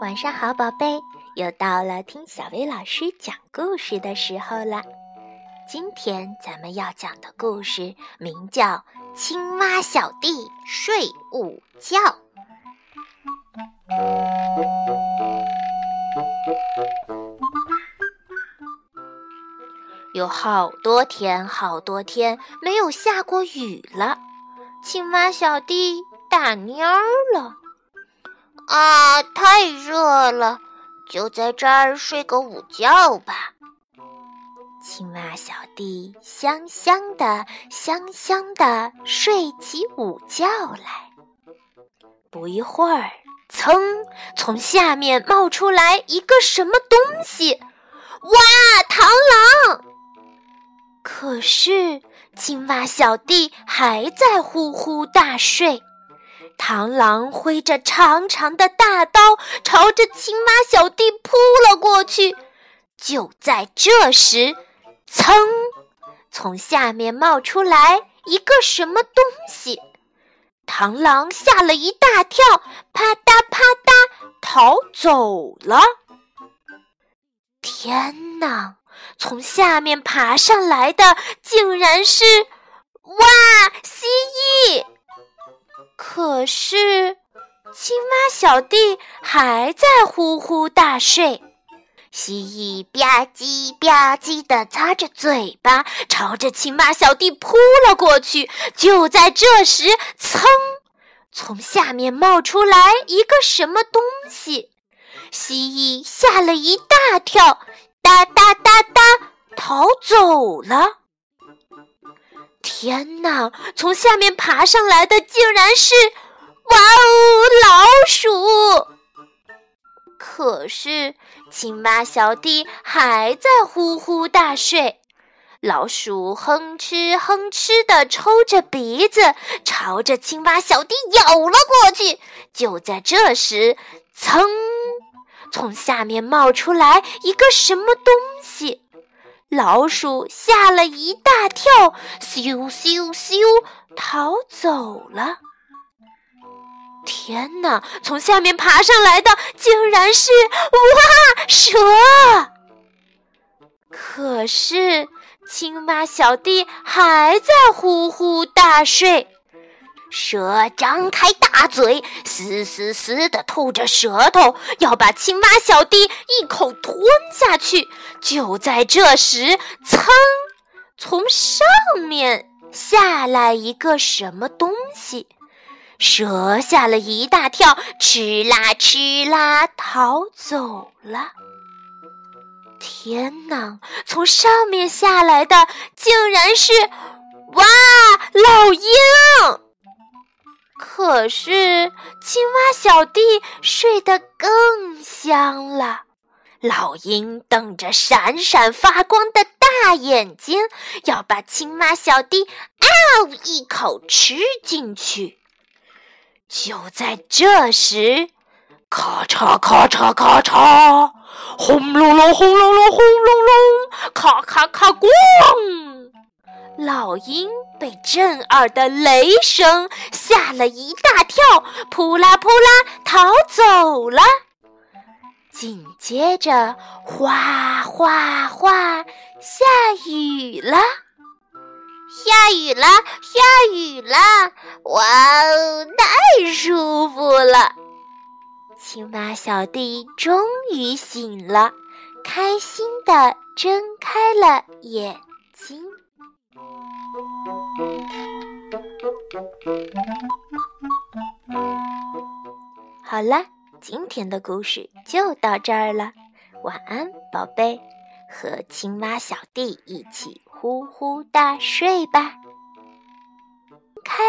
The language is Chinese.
晚上好，宝贝，又到了听小薇老师讲故事的时候了。今天咱们要讲的故事名叫《青蛙小弟睡午觉》。有好多天，好多天没有下过雨了，青蛙小弟打蔫儿了。啊，太热了，就在这儿睡个午觉吧。青蛙小弟香香的、香香的睡起午觉来。不一会儿，噌，从下面冒出来一个什么东西？哇，螳！是青蛙小弟还在呼呼大睡。螳螂挥着长长的大刀，朝着青蛙小弟扑了过去。就在这时，噌！从下面冒出来一个什么东西，螳螂吓了一大跳，啪嗒啪嗒逃走了。天哪！从下面爬上来的竟然是哇蜥蜴！可是青蛙小弟还在呼呼大睡。蜥蜴吧唧吧唧地擦着嘴巴，朝着青蛙小弟扑了过去。就在这时，噌！从下面冒出来一个什么东西，蜥蜴吓了一大跳，哒哒哒哒逃走了。天哪！从下面爬上来的竟然是哇哦，老鼠！可是，青蛙小弟还在呼呼大睡。老鼠哼哧哼哧地抽着鼻子，朝着青蛙小弟咬了过去。就在这时，噌！从下面冒出来一个什么东西，老鼠吓了一大跳，咻咻咻，逃走了。天哪！从下面爬上来的竟然是哇蛇！可是青蛙小弟还在呼呼大睡。蛇张开大嘴，嘶嘶嘶地吐着舌头，要把青蛙小弟一口吞下去。就在这时，噌！从上面下来一个什么东西。蛇吓了一大跳，哧啦哧啦逃走了。天哪！从上面下来的竟然是哇老鹰！可是青蛙小弟睡得更香了。老鹰瞪着闪闪发光的大眼睛，要把青蛙小弟嗷一口吃进去。就在这时，咔嚓咔嚓咔嚓，轰隆隆轰隆隆轰隆隆，咔咔咔咣！老鹰被震耳的雷声吓了一大跳，扑啦扑啦逃走了。紧接着，哗哗哗，下雨了。下雨了，下雨了！哇哦，太舒服了！青蛙小弟终于醒了，开心的睁开了眼睛。好了，今天的故事就到这儿了，晚安，宝贝，和青蛙小弟一起。呼呼大睡吧，开。